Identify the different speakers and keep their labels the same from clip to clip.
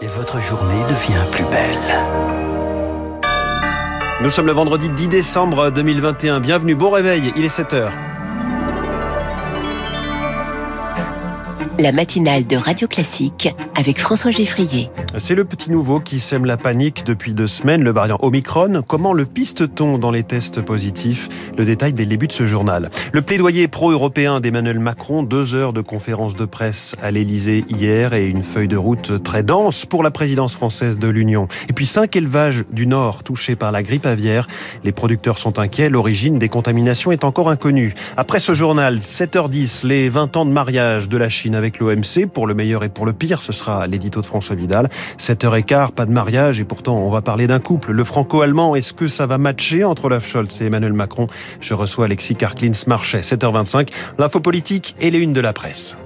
Speaker 1: et votre journée devient plus belle.
Speaker 2: Nous sommes le vendredi 10 décembre 2021. Bienvenue, bon réveil, il est 7 heures.
Speaker 3: La matinale de Radio Classique avec François Geffrier.
Speaker 2: C'est le petit nouveau qui sème la panique depuis deux semaines, le variant Omicron. Comment le piste-t-on dans les tests positifs? Le détail dès le début de ce journal. Le plaidoyer pro-européen d'Emmanuel Macron, deux heures de conférence de presse à l'Elysée hier et une feuille de route très dense pour la présidence française de l'Union. Et puis cinq élevages du Nord touchés par la grippe aviaire. Les producteurs sont inquiets, l'origine des contaminations est encore inconnue. Après ce journal, 7h10, les 20 ans de mariage de la Chine avec avec l'OMC. Pour le meilleur et pour le pire, ce sera l'édito de François Vidal. 7h15, pas de mariage et pourtant on va parler d'un couple. Le franco-allemand, est-ce que ça va matcher entre Olaf Scholz et Emmanuel Macron? Je reçois Alexis Karklins Marchais. 7h25, l'info politique et les unes de la presse.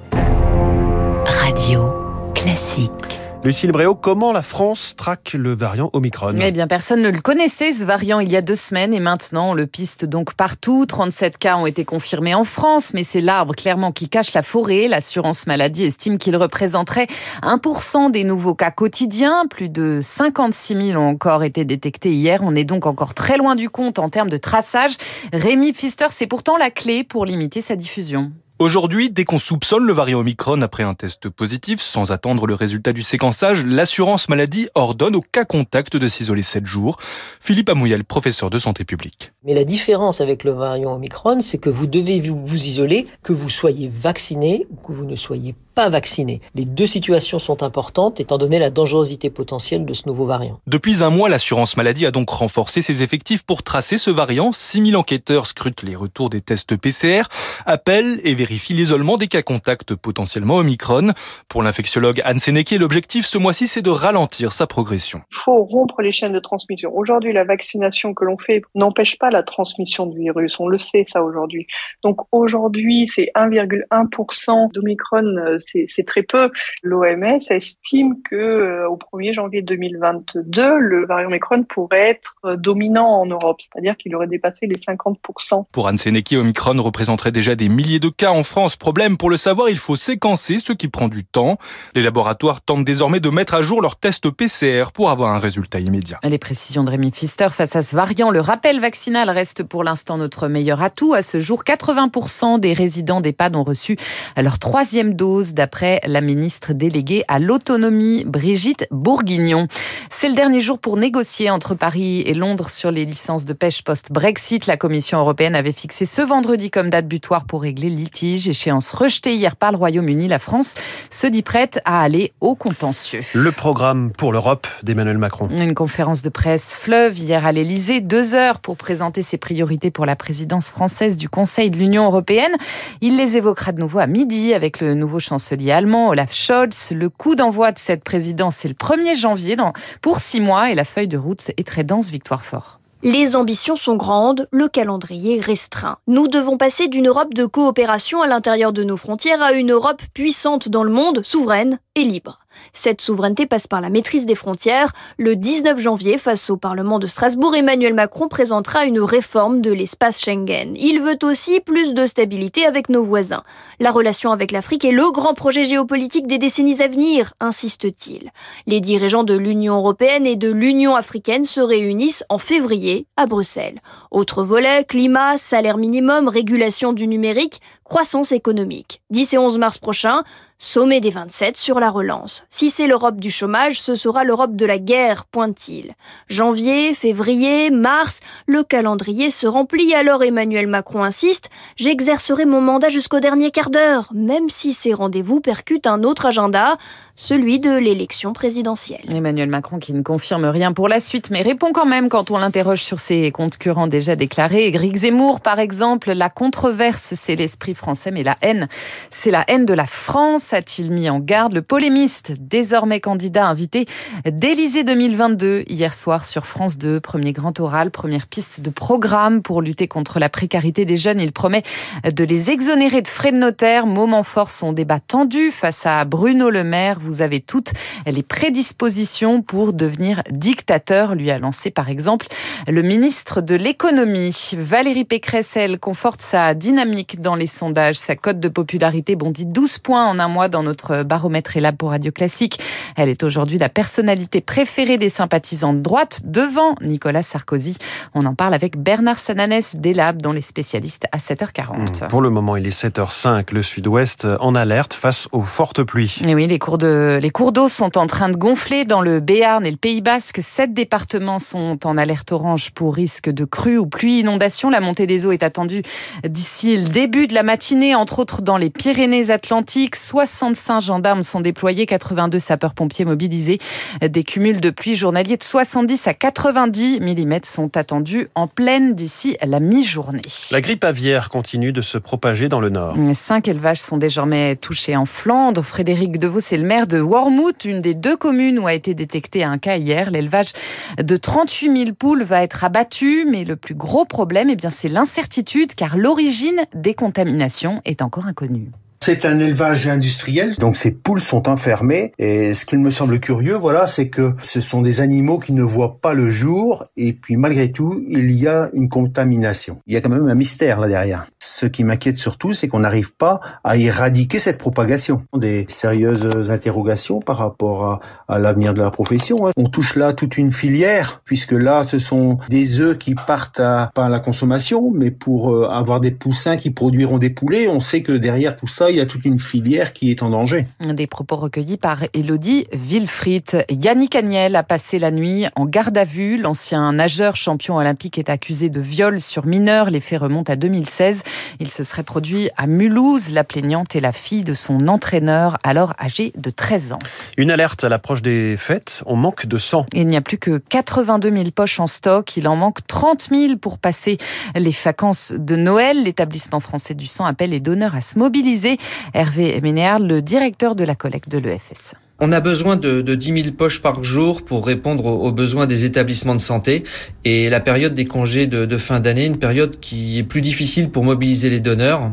Speaker 3: Radio classique.
Speaker 2: Lucille Bréau, comment la France traque le variant Omicron
Speaker 4: Eh bien, personne ne le connaissait, ce variant, il y a deux semaines, et maintenant, on le piste donc partout. 37 cas ont été confirmés en France, mais c'est l'arbre clairement qui cache la forêt. L'assurance maladie estime qu'il représenterait 1% des nouveaux cas quotidiens. Plus de 56 000 ont encore été détectés hier. On est donc encore très loin du compte en termes de traçage. Rémi Pfister, c'est pourtant la clé pour limiter sa diffusion.
Speaker 5: Aujourd'hui, dès qu'on soupçonne le variant Omicron après un test positif, sans attendre le résultat du séquençage, l'assurance maladie ordonne au cas contact de s'isoler 7 jours. Philippe Amouyel, professeur de santé publique.
Speaker 6: Mais la différence avec le variant Omicron, c'est que vous devez vous isoler, que vous soyez vacciné ou que vous ne soyez pas vacciné. Les deux situations sont importantes étant donné la dangerosité potentielle de ce nouveau variant.
Speaker 5: Depuis un mois, l'assurance maladie a donc renforcé ses effectifs pour tracer ce variant. 6000 enquêteurs scrutent les retours des tests PCR, appellent et vérifient l'isolement des cas contacts potentiellement Omicron. Pour l'infectiologue Anne Sénéquier, l'objectif ce mois-ci, c'est de ralentir sa progression.
Speaker 7: Il faut rompre les chaînes de transmission. Aujourd'hui, la vaccination que l'on fait n'empêche pas la transmission du virus. On le sait, ça, aujourd'hui. Donc, aujourd'hui, c'est 1,1% d'Omicron euh, c'est très peu. L'OMS estime que euh, au 1er janvier 2022, le variant Omicron pourrait être euh, dominant en Europe, c'est-à-dire qu'il aurait dépassé les 50%.
Speaker 5: Pour Anne Sénéki, Omicron représenterait déjà des milliers de cas en France. Problème, pour le savoir, il faut séquencer, ce qui prend du temps. Les laboratoires tentent désormais de mettre à jour leurs tests PCR pour avoir un résultat immédiat.
Speaker 4: Les précisions de Rémi Pfister face à ce variant. Le rappel vaccinal reste pour l'instant notre meilleur atout. À ce jour, 80% des résidents d'EHPAD ont reçu leur troisième dose d'après la ministre déléguée à l'autonomie, Brigitte Bourguignon. C'est le dernier jour pour négocier entre Paris et Londres sur les licences de pêche post-Brexit. La Commission européenne avait fixé ce vendredi comme date butoir pour régler le litige. Échéance rejetée hier par le Royaume-Uni. La France se dit prête à aller au contentieux.
Speaker 2: Le programme pour l'Europe d'Emmanuel Macron.
Speaker 4: Une conférence de presse fleuve hier à l'Elysée. Deux heures pour présenter ses priorités pour la présidence française du Conseil de l'Union européenne. Il les évoquera de nouveau à midi avec le nouveau chancelier allemand Olaf Scholz. Le coup d'envoi de cette présidence est le 1er janvier pour six mois et la feuille de route est très dense, Victoire Fort.
Speaker 8: Les ambitions sont grandes, le calendrier restreint. Nous devons passer d'une Europe de coopération à l'intérieur de nos frontières à une Europe puissante dans le monde, souveraine et libre. Cette souveraineté passe par la maîtrise des frontières. Le 19 janvier, face au Parlement de Strasbourg, Emmanuel Macron présentera une réforme de l'espace Schengen. Il veut aussi plus de stabilité avec nos voisins. La relation avec l'Afrique est le grand projet géopolitique des décennies à venir, insiste-t-il. Les dirigeants de l'Union européenne et de l'Union africaine se réunissent en février à Bruxelles. Autre volet, climat, salaire minimum, régulation du numérique, croissance économique. 10 et 11 mars prochain, sommet des 27 sur la relance. Si c'est l'Europe du chômage, ce sera l'Europe de la guerre, pointe-t-il. Janvier, février, mars, le calendrier se remplit, alors Emmanuel Macron insiste, j'exercerai mon mandat jusqu'au dernier quart d'heure, même si ces rendez-vous percutent un autre agenda, celui de l'élection présidentielle.
Speaker 4: Emmanuel Macron qui ne confirme rien pour la suite, mais répond quand même quand on l'interroge sur ses concurrents déjà déclarés. Éric Zemmour, par exemple, la controverse, c'est l'esprit français, mais la haine, c'est la haine de la France, a-t-il mis en garde. Le polémiste, désormais candidat invité d'Élysée 2022, hier soir sur France 2, premier grand oral, première piste de programme pour lutter contre la précarité des jeunes. Il promet de les exonérer de frais de notaire. Moment fort, son débat tendu face à Bruno Le Maire vous avez toutes les prédispositions pour devenir dictateur, lui a lancé par exemple le ministre de l'économie. Valérie Pécresse, conforte sa dynamique dans les sondages. Sa cote de popularité bondit 12 points en un mois dans notre baromètre Elab pour Radio Classique. Elle est aujourd'hui la personnalité préférée des sympathisants de droite devant Nicolas Sarkozy. On en parle avec Bernard Sananès d'Elab, dont les spécialistes à 7h40.
Speaker 2: Pour le moment, il est 7h05. Le sud-ouest en alerte face aux fortes pluies.
Speaker 4: Et oui, les cours de, d'eau sont en train de gonfler dans le Béarn et le Pays Basque. Sept départements sont en alerte orange pour risque de crues ou pluie inondation. La montée des eaux est attendue d'ici le début de la matinée, entre autres dans les Pyrénées-Atlantiques. 65 gendarmes sont déployés, 82 sapeurs-pompiers mobilisés. Des cumuls de pluie journaliers de 70 à 90 mm sont attendus en pleine d'ici la mi-journée.
Speaker 2: La grippe aviaire continue de se propager dans le nord.
Speaker 4: Cinq élevages sont désormais touchés en Flandre. Frédéric Devaux, c'est le maire de Wormhout, une des deux communes où a été détecté un cas hier. L'élevage de 38 000 poules va être abattu, mais le plus gros problème, eh bien, c'est l'incertitude, car l'origine des contaminations est encore inconnue.
Speaker 9: C'est un élevage industriel, donc ces poules sont enfermées. Et ce qu'il me semble curieux, voilà, c'est que ce sont des animaux qui ne voient pas le jour. Et puis malgré tout, il y a une contamination. Il y a quand même un mystère là derrière. Ce qui m'inquiète surtout, c'est qu'on n'arrive pas à éradiquer cette propagation. Des sérieuses interrogations par rapport à, l'avenir de la profession. Hein. On touche là toute une filière, puisque là, ce sont des œufs qui partent à, pas à la consommation, mais pour euh, avoir des poussins qui produiront des poulets. On sait que derrière tout ça, il y a toute une filière qui est en danger.
Speaker 4: Des propos recueillis par Elodie Wilfried. Yannick Agnel a passé la nuit en garde à vue. L'ancien nageur champion olympique est accusé de viol sur mineur. Les faits remontent à 2016. Il se serait produit à Mulhouse. La plaignante est la fille de son entraîneur, alors âgé de 13 ans.
Speaker 2: Une alerte à l'approche des fêtes. On manque de sang.
Speaker 4: Il n'y a plus que 82 000 poches en stock. Il en manque 30 000 pour passer les vacances de Noël. L'établissement français du sang appelle les donneurs à se mobiliser. Hervé Ménéard, le directeur de la collecte de l'EFS.
Speaker 10: On a besoin de, de 10 000 poches par jour pour répondre aux, besoins des établissements de santé. Et la période des congés de, de fin d'année, une période qui est plus difficile pour mobiliser les donneurs.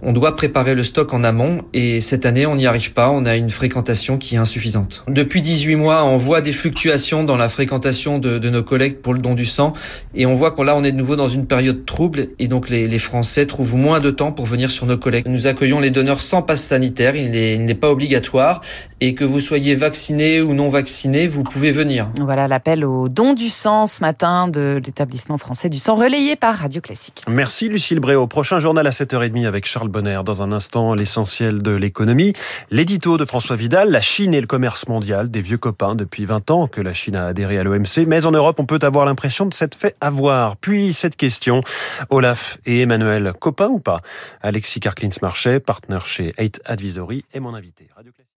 Speaker 10: On doit préparer le stock en amont et cette année, on n'y arrive pas. On a une fréquentation qui est insuffisante. Depuis 18 mois, on voit des fluctuations dans la fréquentation de, de nos collectes pour le don du sang. Et on voit qu'on là, on est de nouveau dans une période trouble. Et donc, les, les, Français trouvent moins de temps pour venir sur nos collectes. Nous accueillons les donneurs sans passe sanitaire. Il n'est pas obligatoire. Et que vous soyez vacciné ou non vacciné, vous pouvez venir.
Speaker 4: Voilà l'appel au don du sang ce matin de l'établissement français du sang relayé par Radio Classique.
Speaker 2: Merci Lucille Bréau. Prochain journal à 7h30 avec Charles Bonner. Dans un instant, l'essentiel de l'économie. L'édito de François Vidal, la Chine et le commerce mondial, des vieux copains depuis 20 ans que la Chine a adhéré à l'OMC. Mais en Europe, on peut avoir l'impression de s'être fait avoir. Puis cette question, Olaf et Emmanuel, copains ou pas? Alexis Karklins-Marchais, partenaire chez 8 Advisory, est mon invité. Radio Classique.